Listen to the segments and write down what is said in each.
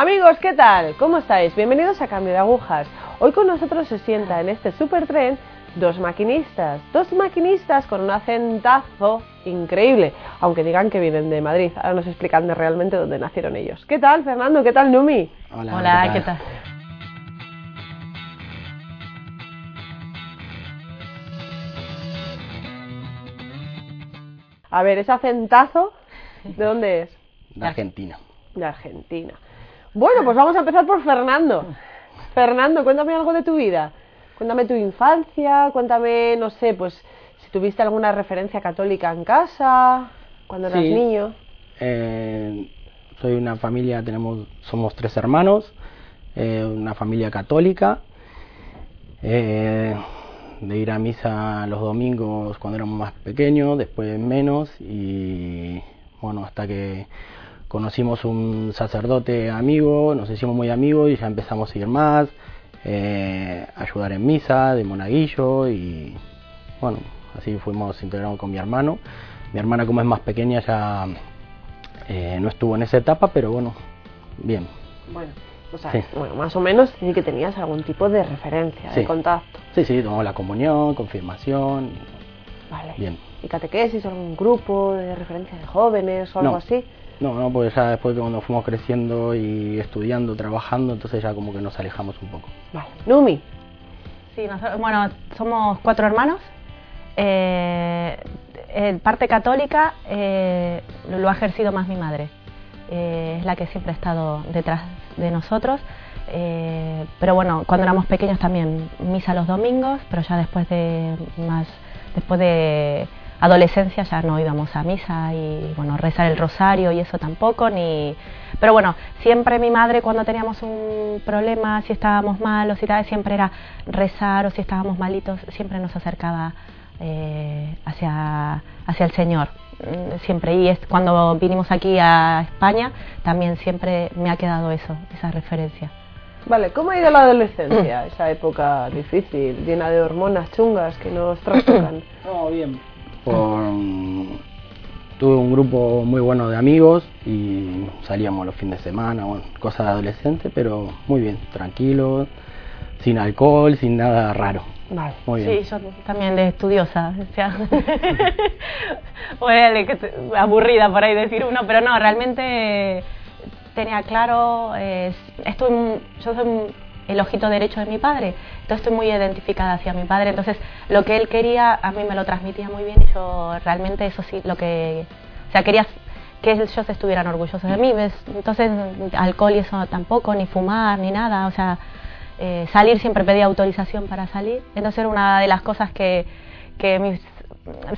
Amigos, ¿qué tal? ¿Cómo estáis? Bienvenidos a Cambio de Agujas. Hoy con nosotros se sienta en este supertren dos maquinistas, dos maquinistas con un acentazo increíble, aunque digan que vienen de Madrid. Ahora nos explican de realmente dónde nacieron ellos. ¿Qué tal, Fernando? ¿Qué tal, Numi? Hola, Hola, ¿qué tal? A ver, ese acentazo, ¿de dónde es? De Argentina. De Argentina. Bueno, pues vamos a empezar por Fernando. Fernando, cuéntame algo de tu vida. Cuéntame tu infancia, cuéntame, no sé, pues si tuviste alguna referencia católica en casa, cuando eras Sí. niño. Eh, soy una familia, tenemos, somos tres hermanos, eh, una familia católica, eh, de ir a misa los domingos cuando éramos más pequeños, después menos, y bueno, hasta que conocimos un sacerdote amigo, nos hicimos muy amigos y ya empezamos a ir más, eh, ayudar en misa, de monaguillo, y bueno, así fuimos integrados con mi hermano. Mi hermana como es más pequeña ya eh, no estuvo en esa etapa, pero bueno, bien. Bueno, o sea, Sí. bueno, más o menos sí que tenías algún tipo de referencia, de contacto. Sí, sí, tomamos la comunión, confirmación, Vale. bien. ¿Y catequesis, algún grupo de referencia de jóvenes o algo No. así? No, no, porque ya después que cuando fuimos creciendo y estudiando, trabajando, entonces ya como que nos alejamos un poco. Vale. Numi, Sí, nosotros- bueno, somos cuatro hermanos. Eh, en parte católica eh, lo ha ejercido más mi madre. Eh, es la que siempre ha estado detrás de nosotros. Eh, pero bueno, cuando éramos pequeños también misa los domingos, pero ya después de más, después de adolescencia ya no íbamos a misa y bueno rezar el rosario y eso tampoco ni pero bueno siempre mi madre cuando teníamos un problema si estábamos malos y tal siempre era rezar o si estábamos malitos siempre nos acercaba eh, hacia hacia el Señor Mm, siempre y es cuando vinimos aquí a España también siempre me ha quedado eso esa referencia Vale, ¿cómo ha ido la adolescencia? Esa época difícil, llena de hormonas chungas que nos trastocan. No, bien. Tuve un grupo muy bueno de amigos y salíamos los fines de semana, bueno, cosas de adolescente, pero muy bien, tranquilo, sin alcohol, sin nada raro. Vale. Muy bien. Sí, yo también de estudiosa, o sea, te- aburrida por ahí decir uno, pero no, realmente tenía claro, eh, estoy, yo soy el ojito derecho de mi padre, entonces estoy muy identificada hacia mi padre, entonces lo que él quería a mí me lo transmitía muy bien y yo realmente eso sí, lo que, o sea, quería que ellos estuvieran orgullosos de mí, entonces alcohol y eso tampoco, ni fumar, ni nada, o sea, eh, salir siempre pedía autorización para salir. Entonces era una de las cosas que, que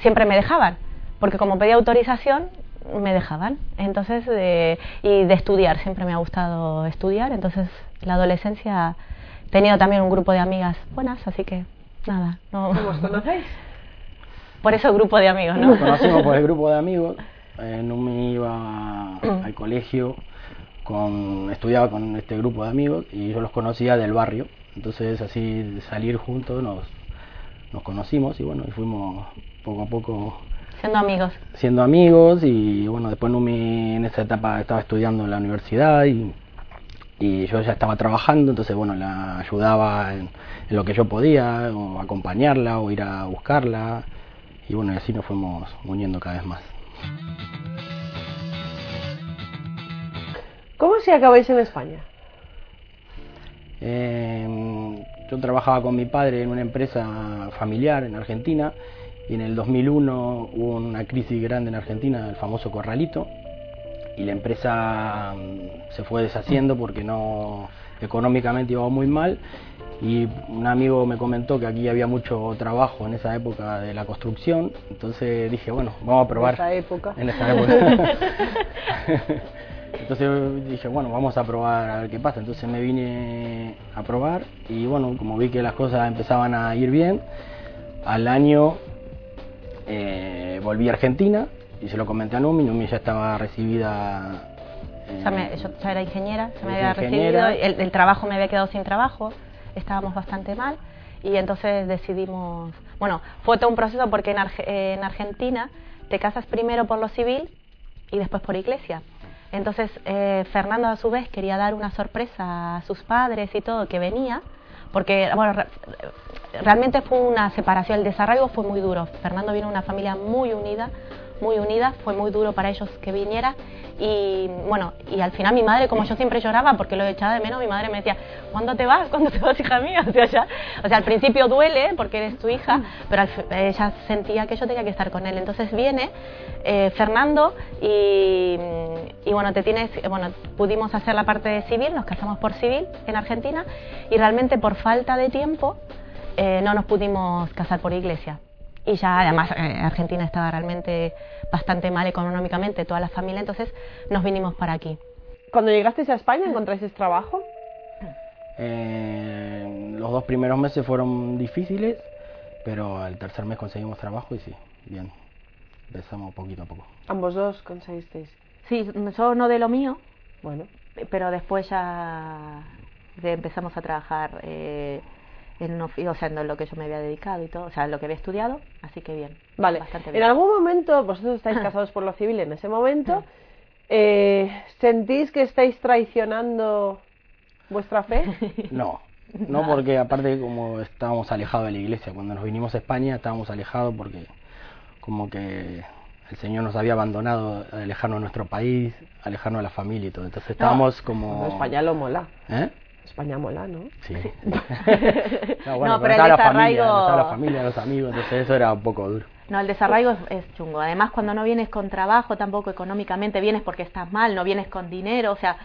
siempre me dejaban, porque como pedía autorización, me dejaban. Entonces, eh, y de estudiar, siempre me ha gustado estudiar. Entonces, la adolescencia he tenido también un grupo de amigas buenas, así que nada. No, ¿Cómo os conocéis? por eso grupo de amigos, ¿no? Nos conocimos por el grupo de amigos. Eh, no me iba al colegio, con, estudiaba con este grupo de amigos y yo los conocía del barrio. Entonces así de salir juntos nos, nos conocimos y bueno, y fuimos poco a poco Siendo amigos. siendo amigos y bueno, después Numi en esa etapa estaba estudiando en la universidad y, y yo ya estaba trabajando, entonces bueno, la ayudaba en, en lo que yo podía, o acompañarla o ir a buscarla y bueno, y así nos fuimos uniendo cada vez más. ¿Cómo si acabáis en España? Eh, yo trabajaba con mi padre en una empresa familiar en Argentina y en el 2001 hubo una crisis grande en Argentina, el famoso corralito, y la empresa mm, se fue deshaciendo porque no económicamente iba muy mal y un amigo me comentó que aquí había mucho trabajo en esa época de la construcción, entonces dije, bueno, vamos a probar. En esa época. En esa época. Entonces dije, bueno, vamos a probar a ver qué pasa. Entonces me vine a probar y bueno, como vi que las cosas empezaban a ir bien, al año eh, volví a Argentina y se lo comenté a Numi. Numi ya estaba recibida. eh, Ya me- yo ya era ingeniera, se me había ingeniera. recibido, el, el trabajo me había quedado sin trabajo, estábamos bastante mal y entonces decidimos, bueno, fue todo un proceso porque en, Arge- en Argentina te casas primero por lo civil y después por iglesia. Entonces, eh, Fernando a su vez quería dar una sorpresa a sus padres y todo, que venía, porque, bueno, re- realmente fue una separación, el desarraigo fue muy duro. Fernando vino de una familia muy unida, muy unida, fue muy duro para ellos que viniera y bueno, y al final mi madre, como yo siempre lloraba porque lo echaba de menos, mi madre me decía, ¿cuándo te vas? ¿Cuándo te vas, hija mía? O sea, ya- o sea al principio duele porque eres tu hija, pero al ella sentía que yo tenía que estar con él. Entonces viene eh, Fernando y, bueno, te tienes, bueno, pudimos hacer la parte civil, nos casamos por civil en Argentina y realmente por falta de tiempo eh, no nos pudimos casar por iglesia. Y ya además eh, Argentina estaba realmente bastante mal económicamente, toda la familia, entonces nos vinimos para aquí. Cuando llegasteis a España, ¿encontráis trabajo? Eh, los dos primeros meses fueron difíciles, pero al tercer mes conseguimos trabajo y sí, bien. Empezamos poquito a poco. Ambos dos conseguisteis. Sí, yo no de lo mío, Bueno, pero después ya de- empezamos a trabajar eh, en, o sea, en lo que yo me había dedicado y todo, o sea, en lo que había estudiado, así que bien. vale. Bastante En bien. algún momento, vosotros estáis casados por lo civil en ese momento, eh, ¿sentís que estáis traicionando vuestra fe? No, no porque aparte como estábamos alejados de la iglesia, cuando nos vinimos a España estábamos alejados porque como que el Señor nos había abandonado, alejarnos de nuestro país, alejarnos de la familia y todo. Entonces estábamos como... España lo mola. ¿Eh? España mola, ¿no? Sí. No, bueno, pero estaba el la familia, desarraigo- estaba la familia, los amigos, entonces eso era un poco duro. No, el desarraigo es, es chungo. Además, cuando no vienes con trabajo, tampoco económicamente, vienes porque estás mal, no vienes con dinero, o sea,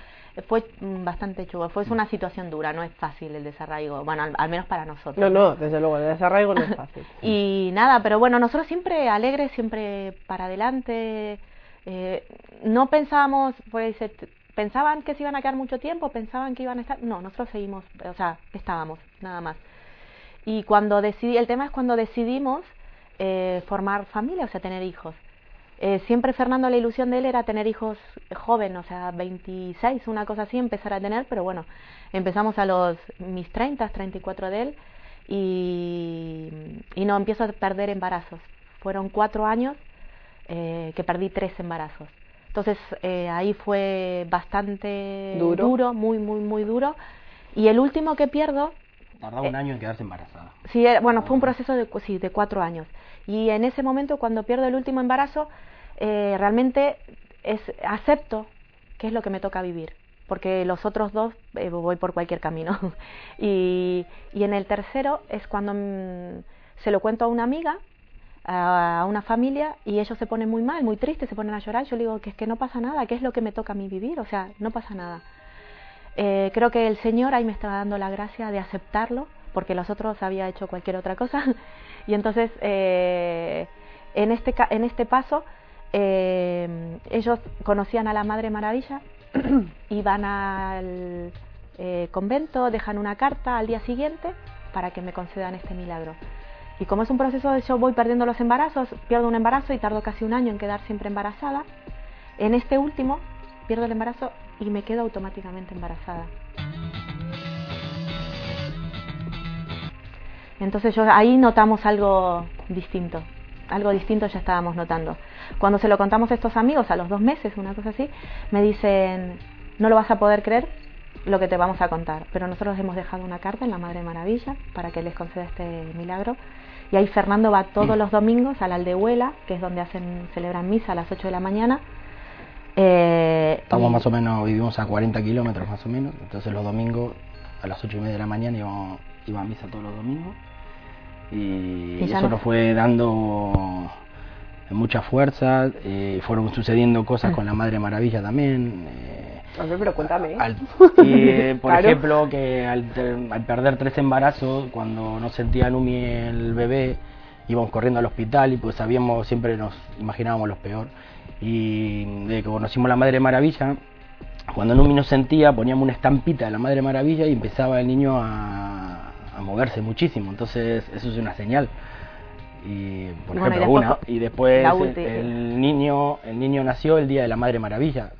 fue mm, bastante chungo. Fue es una situación dura, no es fácil el desarraigo, bueno, al, al menos para nosotros. No, no, desde luego, el desarraigo no es fácil. Y nada, pero bueno, nosotros siempre alegres, siempre para adelante. eh, no pensábamos, pues, eh, t- pensaban que se iban a quedar mucho tiempo, pensaban que iban a estar. No, nosotros seguimos, o sea, estábamos, nada más. Y cuando decidí, el tema es cuando decidimos eh, formar familia, o sea, tener hijos. Eh, siempre Fernando, la ilusión de él era tener hijos joven, o sea, 26, una cosa así, empezar a tener, pero bueno, empezamos a los mis 30, 34 de él, y, y no, empiezo a perder embarazos. Fueron cuatro años eh, que perdí tres embarazos. Entonces eh, ahí fue bastante Duro. muy, muy, muy duro. Y el último que pierdo, Tardaba un año en quedarse embarazada. Sí, era- bueno, fue un proceso de, cu- sí, de cuatro años. Y en ese momento, cuando pierdo el último embarazo, eh, realmente es, acepto que es lo que me toca vivir. Porque los otros dos eh, voy por cualquier camino. y, y en el tercero es cuando mm, se lo cuento a una amiga, a, una familia, y ellos se ponen muy mal, muy tristes, se ponen a llorar. Yo digo que es que no pasa nada, que es lo que me toca a mí vivir. O sea, no pasa nada. Eh, creo que el Señor ahí me estaba dando la gracia de aceptarlo, porque los otros había hecho cualquier otra cosa. y entonces, eh, en, este, en este paso, eh, ellos conocían a la Madre Maravilla, iban al eh, convento, dejan una carta al día siguiente para que me concedan este milagro. Y como es un proceso de yo voy perdiendo los embarazos, pierdo un embarazo y tardo casi un año en quedar siempre embarazada, en este último pierdo el embarazo y me quedo automáticamente embarazada. Entonces yo ahí notamos algo distinto, algo distinto ya estábamos notando. Cuando se lo contamos a estos amigos a los dos meses, una cosa así, me dicen, no lo vas a poder creer lo que te vamos a contar, pero nosotros hemos dejado una carta en la Madre Maravilla para que les conceda este milagro. Y ahí Fernando va todos los domingos a la aldehuela, que es donde hacen celebran misa a las 8 de la mañana. Eh, Estamos y- más o menos, vivimos a 40 kilómetros más o menos, entonces los domingos a las 8 y media de la mañana íbamos, iba a misa todos los domingos y, eso no- nos fue dando mucha fuerza, eh, fueron sucediendo cosas con la Madre Maravilla también. eh, A ver, pero cuéntame. al- y, eh, por Claro. ejemplo, que al, al perder tres embarazos, cuando no sentía Numi el bebé, íbamos corriendo al hospital y pues sabíamos, siempre nos imaginábamos lo peor. Y de que conocimos la Madre Maravilla, cuando Numi no sentía, poníamos una estampita de la Madre Maravilla y empezaba el niño a, a moverse muchísimo. Entonces, eso es una señal. Y, por Y bueno, y ejemplo, después una. Y después el niño el niño nació el día de la Madre Maravilla.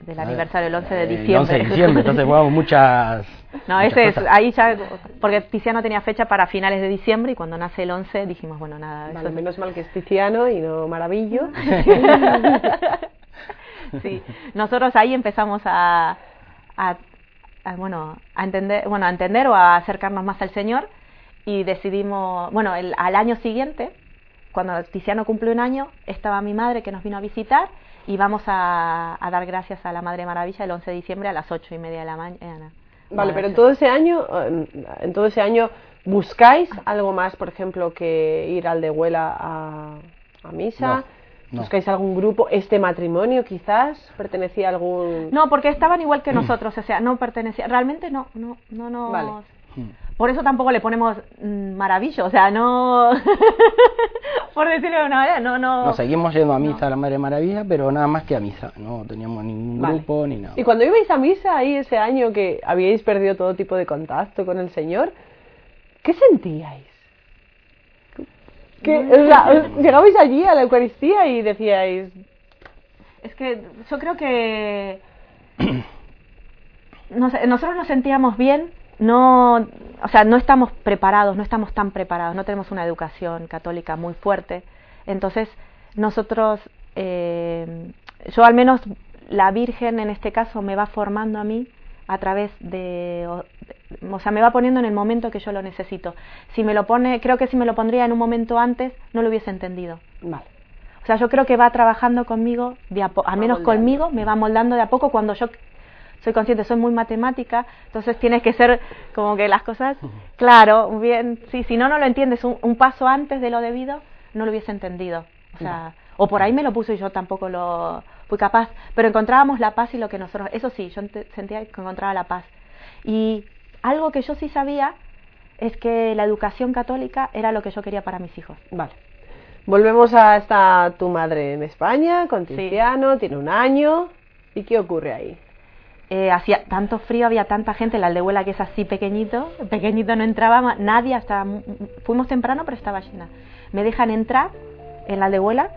Del aniversario, el 11 de Eh, diciembre. El 11 de diciembre, entonces jugamos muchas. No, muchas ese es, ahí ya, porque Tiziano tenía fecha para finales de diciembre y cuando nace el 11 dijimos, bueno, nada, Vale, eso- menos mal que es Tiziano y no Maravillo. sí, nosotros ahí empezamos a, a, bueno, a entender, bueno, a entender o a acercarnos más al Señor y decidimos, bueno, el, al año siguiente, cuando Tiziano cumple un año, estaba mi madre que nos vino a visitar y vamos a, a dar gracias a la Madre Maravilla el 11 de diciembre a las ocho y media de la mañana. Vale, pero en todo ese año, en todo ese año buscáis algo más, por ejemplo, que ir al de Huela a, a misa. ¿Buscáis algún grupo? ¿Este matrimonio quizás pertenecía a algún...? No, porque estaban igual que nosotros, o sea, no pertenecía... Realmente no, no, no no Vale. Por eso tampoco le ponemos mm, maravillo, o sea, no... por decirlo de una manera, no, no... Nos seguimos yendo a misa a la Madre Maravilla, pero nada más que a misa, no teníamos ningún grupo ni nada. Y cuando ibais a misa ahí ese año que habíais perdido todo tipo de contacto con el Señor, ¿qué sentíais? Que, llegabais allí a la Eucaristía y decíais... Es que yo creo que nosotros nos sentíamos bien, no, o sea, no estamos preparados, no estamos tan preparados, no tenemos una educación católica muy fuerte. Entonces, nosotros, eh, yo al menos la Virgen en este caso me va formando a mí a través de, o sea, me va poniendo en el momento que yo lo necesito. Si me lo pone, creo que si me lo pondría en un momento antes, no lo hubiese entendido. Vale. O sea, yo creo que va trabajando conmigo, de al menos conmigo, me va moldando de a poco cuando yo soy consciente, soy muy matemática, entonces tienes que ser como que las cosas, claro, bien, sí, si no, no lo entiendes un, un paso antes de lo debido, no lo hubiese entendido. O sea, o por ahí me lo puso y yo tampoco lo fui capaz, pero encontrábamos la paz y lo que nosotros, eso sí, yo sentía que encontraba la paz. Y algo que yo sí sabía es que la educación católica era lo que yo quería para mis hijos. Vale. Volvemos a esta tu madre en España, con Tiziano, tiene un año. ¿Y qué ocurre ahí? Eh, hacía tanto frío, había tanta gente, la aldehuela que es así pequeñito, pequeñito no entraba nadie, hasta fuimos temprano pero estaba llena. Me dejan entrar en la aldehuela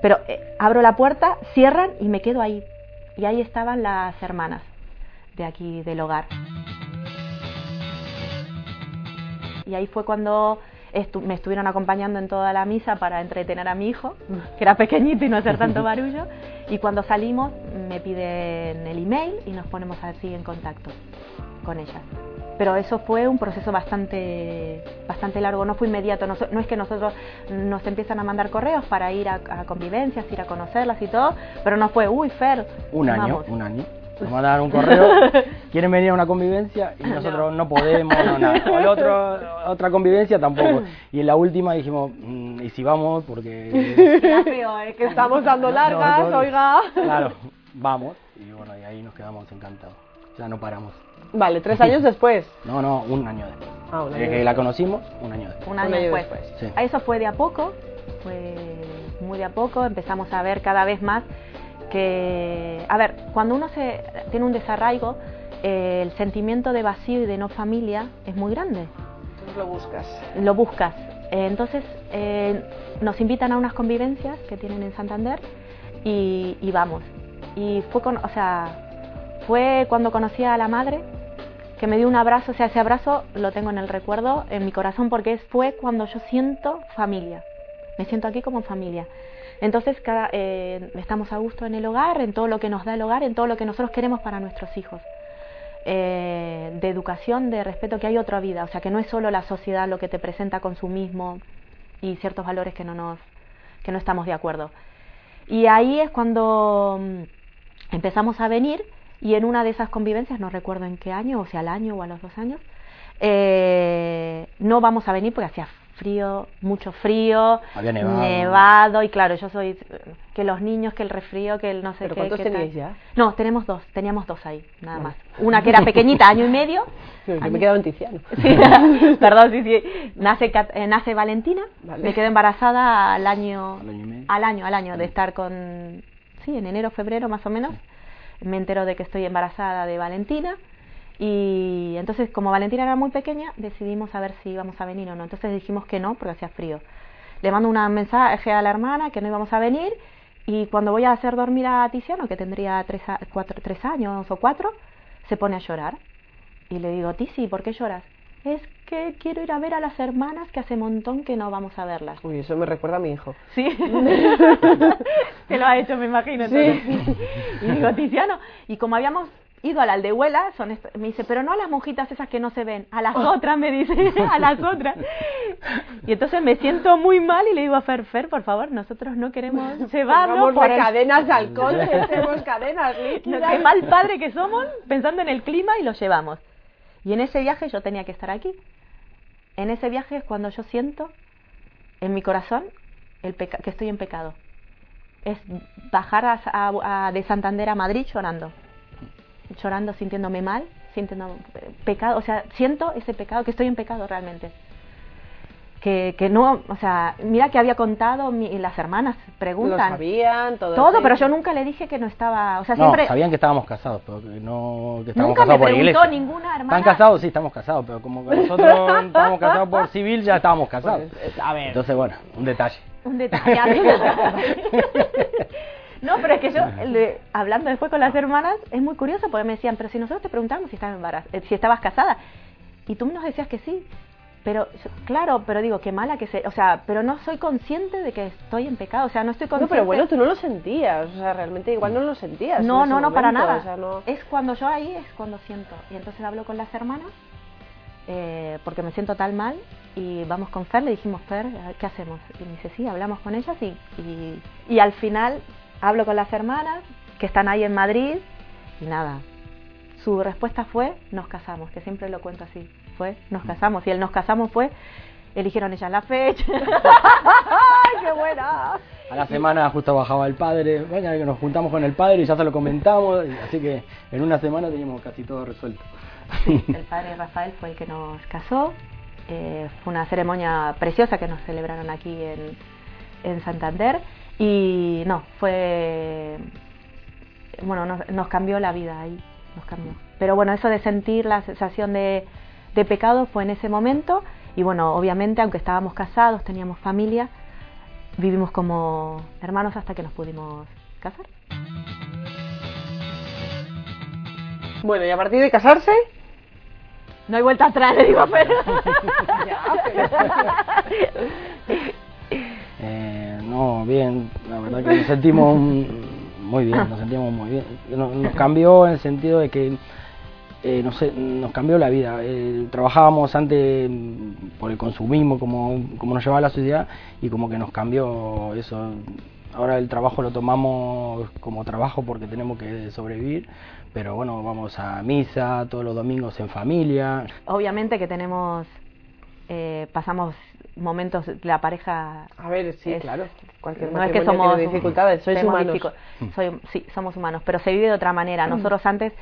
pero eh, abro la puerta, cierran y me quedo ahí. Y ahí estaban las hermanas de aquí del hogar. Y ahí fue cuando me estuvieron acompañando en toda la misa para entretener a mi hijo, que era pequeñito y no hacer tanto barullo. Y cuando salimos me piden el email y nos ponemos así en contacto con ellas pero eso fue un proceso bastante, bastante largo, no fue inmediato, no, es que nosotros nos empiezan a mandar correos para ir a, convivencias, ir a conocerlas y todo, pero no fue, uy, Fer, un año, un año. Nos mandaron un correo, quieren venir a una convivencia y nosotros no, podemos, no nada. O el otro, otra convivencia tampoco. Y en la última dijimos, mm, ¿y si vamos? Porque... es que estamos dando largas, oiga. Claro, vamos. Y bueno, y ahí nos quedamos encantados. Ya no paramos. Vale, tres años después. No, no, un año después. Ah, un año que la conocimos, un año después. Un año, después. Eso fue de a poco, fue muy de a poco. Empezamos a ver cada vez más que, a ver, cuando uno se tiene un desarraigo, eh, el sentimiento de vacío y de no familia es muy grande. Entonces lo buscas. Lo buscas. Eh, entonces eh, nos invitan a unas convivencias que tienen en Santander y, y vamos. Y fue con, o sea, fue cuando conocí a la madre que me dio un abrazo, o sea, ese abrazo lo tengo en el recuerdo, en mi corazón, porque fue cuando yo siento familia, me siento aquí como familia. Entonces cada, eh, estamos a gusto en el hogar, en todo lo que nos da el hogar, en todo lo que nosotros queremos para nuestros hijos. Eh, de educación, de respeto, que hay otra vida, o sea, que no es solo la sociedad lo que te presenta consumismo y ciertos valores que no, nos, que no estamos de acuerdo. Y ahí es cuando mm, empezamos a venir y en una de esas convivencias, no recuerdo en qué año, o sea, al año o a los dos años, eh, no vamos a venir porque hacía frío, mucho frío, nevado. y claro, yo soy que los niños, que el resfrío, que el no sé ¿Pero qué. ¿Cuántos teníais ya? No, tenemos dos, teníamos dos ahí, nada más. Una que era pequeñita, año y medio. me he quedado en Tiziano. Sí, perdón, sí, sí. Nace, eh, nace Valentina, me quedé embarazada al año, al año, al año, de estar con, sí, en enero, febrero más o menos me entero de que estoy embarazada de Valentina y entonces como Valentina era muy pequeña decidimos a ver si íbamos a venir o no. Entonces dijimos que no porque hacía frío. Le mando un mensaje a la hermana que no íbamos a venir y cuando voy a hacer dormir a Tiziano, que tendría tres, cuatro, tres años o cuatro, se pone a llorar. Y le digo, Tizi, ¿por qué lloras? es que quiero ir a ver a las hermanas que hace montón que no vamos a verlas. Uy, eso me recuerda a mi hijo. Sí. Te lo ha hecho, me imagino. Sí. Y digo, Tiziano, y como habíamos ido a la aldehuela, son me dice, pero no a las monjitas esas que no se ven, a las otras, me dice, a las otras. Y entonces me siento muy mal y le digo a Fer, Fer, por favor, nosotros no queremos llevarlo Vamos por cadenas de alcohol, hacemos cadenas no, líquidas. qué mal padre que somos, pensando en el clima y lo llevamos. Y en ese viaje yo tenía que estar aquí. En ese viaje es cuando yo siento en mi corazón el peca- que estoy en pecado. Es bajar a- a- a- de Santander a Madrid llorando. Llorando, sintiéndome mal, sintiendo eh, pecado. O sea, siento ese pecado, que estoy en pecado realmente. Que, que no, o sea, mira que había contado, mi- y las hermanas Lo preguntan. sabían, todo. Todo, pero yo nunca le dije que no estaba, o sea, No, siempre sabían que estábamos casados, pero que no que estábamos Nunca me casados por preguntó iglesia. ninguna hermana. ¿Están casados? Sí, estamos casados, pero como que nosotros estamos casados por civil, ya estábamos casados. Pues, a ver. Entonces, bueno, un detalle. un detalle. no, pero es que yo, le- hablando después con las hermanas, es muy curioso porque me decían, pero si nosotros te preguntamos si estabas embaraz- eh, si estabas casada, y tú nos decías que sí. Pero, claro, pero digo, qué mala que se... O sea, pero no soy consciente de que estoy en pecado. O sea, no estoy No, consciente... pero bueno, tú no lo sentías, o sea, realmente igual no lo sentías. No, no, no, para momento, nada. o sea, no- Es cuando yo ahí, es cuando siento. Y entonces hablo con las hermanas, eh, porque me siento tal mal, y vamos con Fer, le dijimos, Fer, ¿qué hacemos? Y me dice, sí, hablamos con ellas, y, y, y al final hablo con las hermanas, que están ahí en Madrid, y nada. Su respuesta fue, nos casamos, que siempre lo cuento así. Fue, nos casamos. Y el nos casamos fue, eligieron ellas la fecha. ¡Ay, qué buena! A la semana justo bajaba el padre, que nos juntamos con el padre y ya se lo comentamos, así que en una semana teníamos casi todo resuelto. El padre Rafael fue el que nos casó. Eh, fue una ceremonia preciosa que nos celebraron aquí en, en Santander. Y no, fue. Bueno, nos, nos cambió la vida ahí. Nos cambió. Pero bueno, eso de sentir la sensación de, de pecado fue en ese momento. Y bueno, obviamente, aunque estábamos casados, teníamos familia, vivimos como hermanos hasta que nos pudimos casar. Bueno, y a partir de casarse, No hay vuelta atrás, le digo, pero. Eh, bien, la verdad que nos sentimos muy bien, nos sentimos muy bien. Nos, nos cambió en el sentido de que eh, no sé, nos cambió la vida. Eh, trabajábamos antes mm, por el consumismo, como, como nos llevaba la sociedad, y como que nos cambió eso. Ahora el trabajo lo tomamos como trabajo porque tenemos que sobrevivir, pero bueno, vamos a misa todos los domingos en familia. Obviamente que tenemos, eh, pasamos momentos, la pareja... a ver, sí, es- claro, cualquier no es que somos dificultades, sois humanos. dificu- soy- sí, somos humanos, pero se vive de otra manera. Nosotros antes,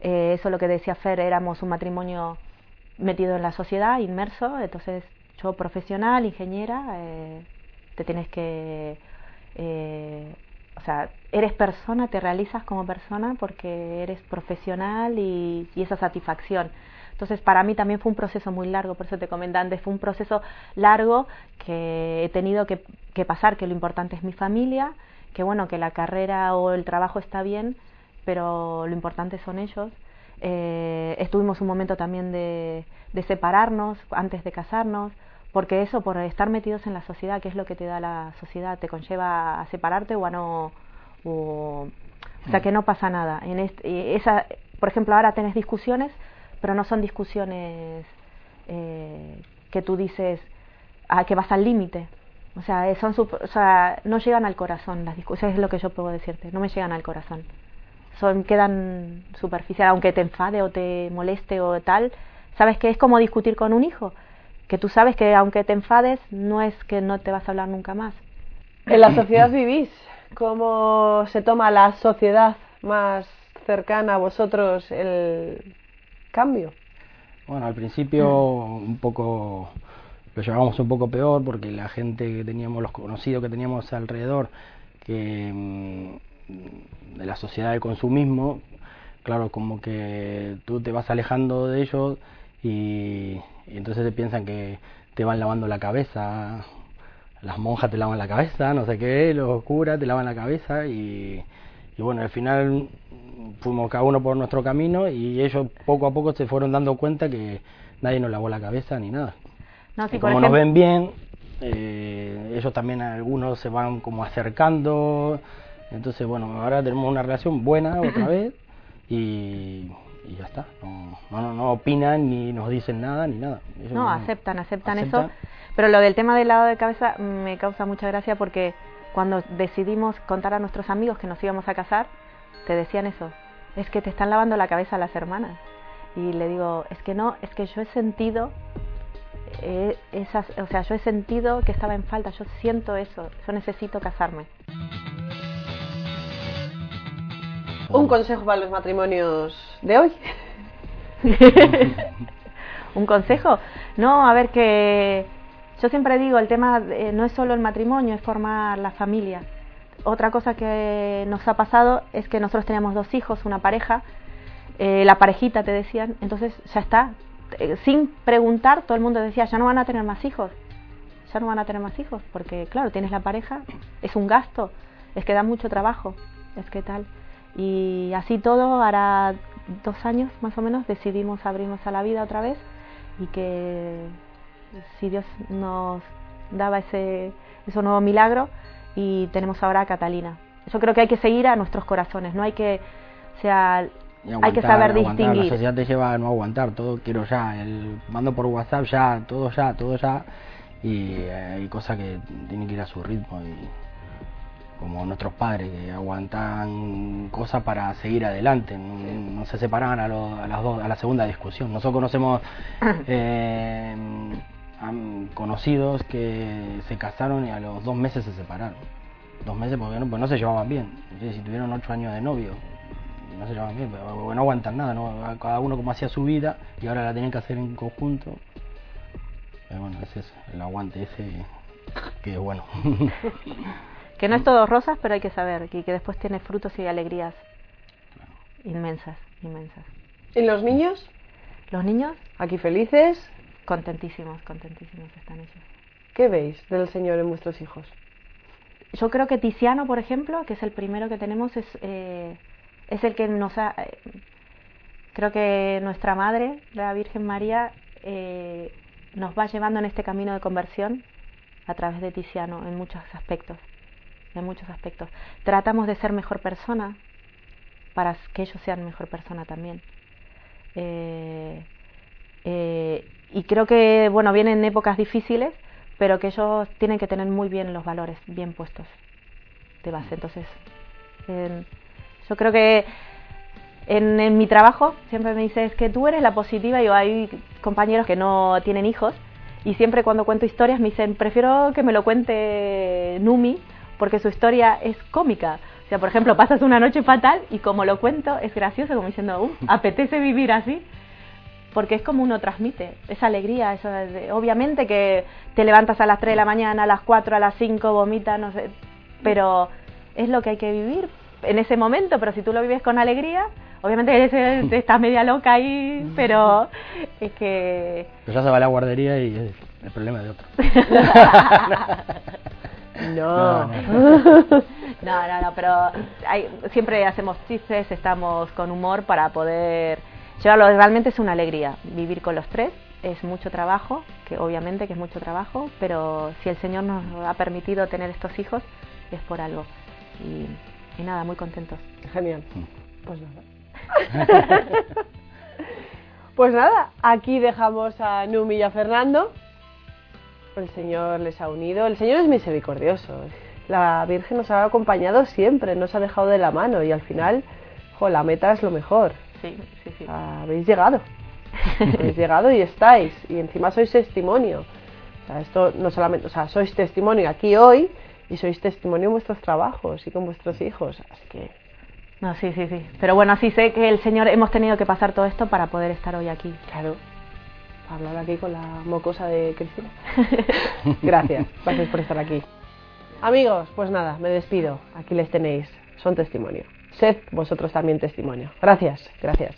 eh, eso es lo que decía Fer, éramos un matrimonio metido en la sociedad, inmerso, entonces yo profesional, ingeniera, eh, te tienes que... eh, o sea, eres persona, te realizas como persona porque eres profesional y, y esa satisfacción. Entonces, para mí también fue un proceso muy largo, por eso te comenté antes, fue un proceso largo que he tenido que, pasar, que lo importante es mi familia, que bueno, que la carrera o el trabajo está bien, pero lo importante son ellos. Eh, estuvimos un momento también de, separarnos antes de casarnos, porque eso, por estar metidos en la sociedad, que es lo que te da la sociedad, te conlleva a separarte o a no... O, sea, que no pasa nada. En este, esa, por ejemplo, ahora tenés discusiones, pero no son discusiones eh, que tú dices a que vas al límite. O sea, eh, son no llegan al corazón las discusiones, es lo que yo puedo decirte, no me llegan al corazón. Son, quedan superficiales, aunque te enfade o te moleste o tal, sabes que es como discutir con un hijo, que tú sabes que aunque te enfades, no es que no te vas a hablar nunca más. En la sociedad vivís, ¿cómo se toma la sociedad más cercana a vosotros el cambio? Bueno, al principio un poco lo llevábamos un poco peor porque la gente que teníamos, los conocidos que teníamos alrededor, que mm, de la sociedad del consumismo, claro, como que tú te vas alejando de ellos y, y entonces te piensan que te van lavando la cabeza, las monjas te lavan la cabeza, no sé qué, los curas te lavan la cabeza y, y bueno, al final fuimos cada uno por nuestro camino y ellos poco a poco se fueron dando cuenta que nadie nos lavó la cabeza ni nada. No, Y como nos ven bien, eh, ellos también algunos se van como acercando. Entonces, bueno, ahora tenemos una relación buena otra vez y, y ya está. No, no, no, opinan ni nos dicen nada ni nada. Ellos No, aceptan, aceptan, eso. aceptan. Pero lo del tema del lavado de cabeza me causa mucha gracia porque cuando decidimos contar a nuestros amigos que nos íbamos a casar, te decían eso. Es que te están lavando la cabeza las hermanas. Y le digo, es que no, es que yo he sentido eh, esas, o sea, yo he sentido que estaba en falta, yo siento eso, yo necesito casarme. Un consejo para los matrimonios de hoy. ¿Un consejo? No, a ver que yo siempre digo, el tema eh, no es solo el matrimonio, es formar la familia. Otra cosa que nos ha pasado es que nosotros teníamos dos hijos, una pareja, eh, la parejita te decían, entonces ya está. Eh, sin preguntar, todo el mundo decía, ya no van a tener más hijos, ya no van a tener más hijos, porque claro, tienes la pareja, es un gasto, es que da mucho trabajo, es que tal. Y así todo, hará dos años más o menos, decidimos abrirnos a la vida otra vez y que si Dios nos daba ese, ese nuevo milagro y tenemos ahora a Catalina. Yo creo que hay que seguir a nuestros corazones, no hay que, o sea, hay que saber aguantar. distinguir. La sociedad te lleva a no aguantar, todo quiero ya, el mando por WhatsApp ya, todo ya, todo ya. Y eh, hay cosas que tienen que ir a su ritmo. Y como nuestros padres que aguantan cosas para seguir adelante, no, no se separaban a, lo- a las dos, a la segunda discusión. Nosotros conocemos eh, am- conocidos que se casaron y a los dos meses se separaron. Dos meses porque no, pues no se llevaban bien. Entonces, si tuvieron ocho años de novio, no se llevan bien, pero porque no aguantan nada, ¿no? cada uno como hacía su vida y ahora la tienen que hacer en conjunto. Pero bueno, ese es el aguante ese que es bueno. Que no es todo rosas, pero hay que saber que, que después tiene frutos y alegrías inmensas, inmensas. ¿Y los niños? Los niños, Aquí felices. Contentísimos, contentísimos están ellos. ¿Qué veis del Señor en vuestros hijos? Yo creo que Tiziano, por ejemplo, que es el primero que tenemos, es, eh, es el que nos ha... eh, creo que nuestra madre, la Virgen María, eh, nos va llevando en este camino de conversión a través de Tiziano en muchos aspectos. En muchos aspectos. Tratamos de ser mejor persona para que ellos sean mejor persona también. Eh, eh, y creo que, bueno, vienen épocas difíciles, pero que ellos tienen que tener muy bien los valores bien puestos de base. Entonces, en- yo creo que en, mi trabajo siempre me dice, es que tú eres la positiva, yo hay compañeros que no tienen hijos, y siempre cuando cuento historias me dicen, prefiero que me lo cuente Numi, porque su historia es cómica. O sea, por ejemplo, pasas una noche fatal y como lo cuento es gracioso, como diciendo, "Uh, apetece vivir así porque es como uno transmite esa alegría, eso de- obviamente que te levantas a las 3 de la mañana, a las 4, a las 5, vomitas, no sé, pero es lo que hay que vivir en ese momento, pero si tú lo vives con alegría, obviamente eres, estás media loca ahí, pero es que Pero ya se va a la guardería y es el problema de otro. No. No, No, no, no, pero hay- siempre hacemos chistes, estamos con humor para poder llevarlo. Realmente es una alegría vivir con los tres. Es mucho trabajo, que obviamente que es mucho trabajo, pero si el Señor nos ha permitido tener estos hijos es por algo. Y, y nada, muy contentos. Genial. Pues nada. pues nada, aquí dejamos a Numi y a Fernando. El Señor les ha unido. El Señor es misericordioso. La Virgen nos ha acompañado siempre, nos ha dejado de la mano y al final, jo, la meta es lo mejor. Sí, sí, sí. Habéis llegado. Habéis llegado y estáis. Y encima sois testimonio. O sea, esto no solamente, o sea, sois testimonio aquí hoy y sois testimonio en vuestros trabajos y con vuestros hijos. Así que No, sí, sí, sí. Pero bueno, sí sé que el Señor hemos tenido que pasar todo esto para poder estar hoy aquí. Claro. Hablar aquí con la mocosa de Cristina. Gracias, gracias por estar aquí. Amigos, pues nada, me despido. Aquí les tenéis. Son testimonio. Sed vosotros también testimonio. Gracias, gracias.